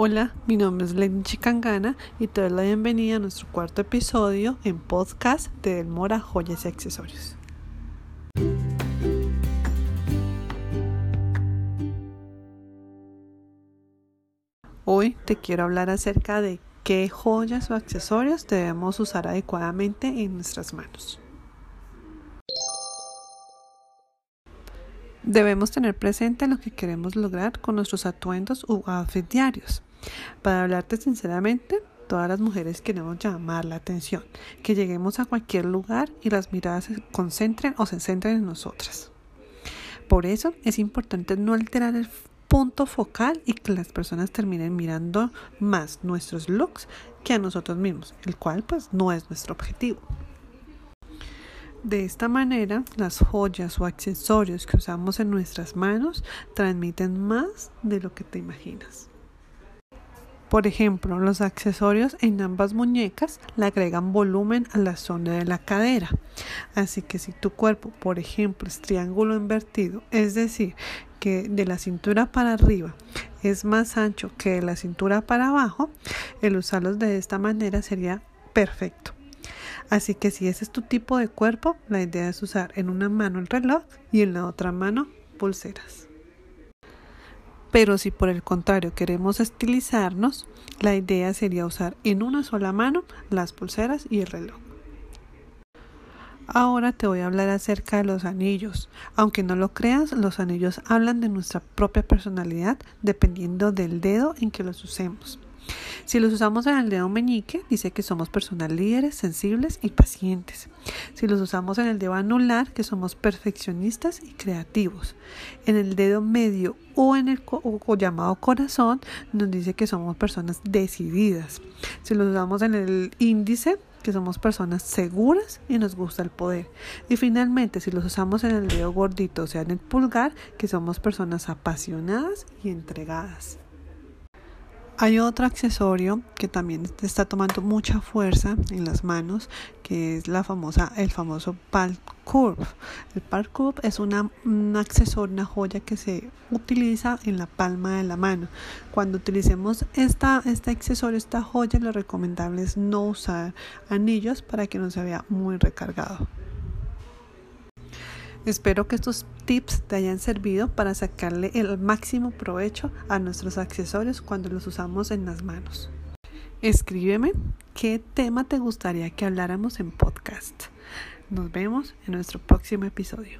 Hola, mi nombre es Lenny Chicangana y te doy la bienvenida a nuestro cuarto episodio en podcast de Del Mora Joyas y Accesorios. Hoy te quiero hablar acerca de qué joyas o accesorios debemos usar adecuadamente en nuestras manos. Debemos tener presente lo que queremos lograr con nuestros atuendos u outfits diarios. Para hablarte sinceramente, todas las mujeres queremos llamar la atención, que lleguemos a cualquier lugar y las miradas se concentren o se centren en nosotras. Por eso es importante no alterar el punto focal y que las personas terminen mirando más nuestros looks que a nosotros mismos, el cual pues no es nuestro objetivo. De esta manera, las joyas o accesorios que usamos en nuestras manos transmiten más de lo que te imaginas. Por ejemplo, los accesorios en ambas muñecas le agregan volumen a la zona de la cadera. Así que si tu cuerpo, por ejemplo, es triángulo invertido, es decir, que de la cintura para arriba es más ancho que de la cintura para abajo, el usarlos de esta manera sería perfecto. Así que si ese es tu tipo de cuerpo, la idea es usar en una mano el reloj y en la otra mano pulseras. Pero si por el contrario queremos estilizarnos, la idea sería usar en una sola mano las pulseras y el reloj. Ahora te voy a hablar acerca de los anillos. Aunque no lo creas, los anillos hablan de nuestra propia personalidad dependiendo del dedo en que los usemos. Si los usamos en el dedo meñique, dice que somos personas líderes, sensibles y pacientes. Si los usamos en el dedo anular, que somos perfeccionistas y creativos. En el dedo medio o en el llamado corazón, nos dice que somos personas decididas. Si los usamos en el índice, que somos personas seguras y nos gusta el poder. Y finalmente, si los usamos en el dedo gordito, o sea, en el pulgar, que somos personas apasionadas y entregadas. Hay otro accesorio que también está tomando mucha fuerza en las manos, que es el famoso Curve. El Curve es una, un accesorio, una joya que se utiliza en la palma de la mano. Cuando utilicemos esta, este accesorio, esta joya, lo recomendable es no usar anillos para que no se vea muy recargado. Espero que estos tips te hayan servido para sacarle el máximo provecho a nuestros accesorios cuando los usamos en las manos. Escríbeme qué tema te gustaría que habláramos en podcast. Nos vemos en nuestro próximo episodio.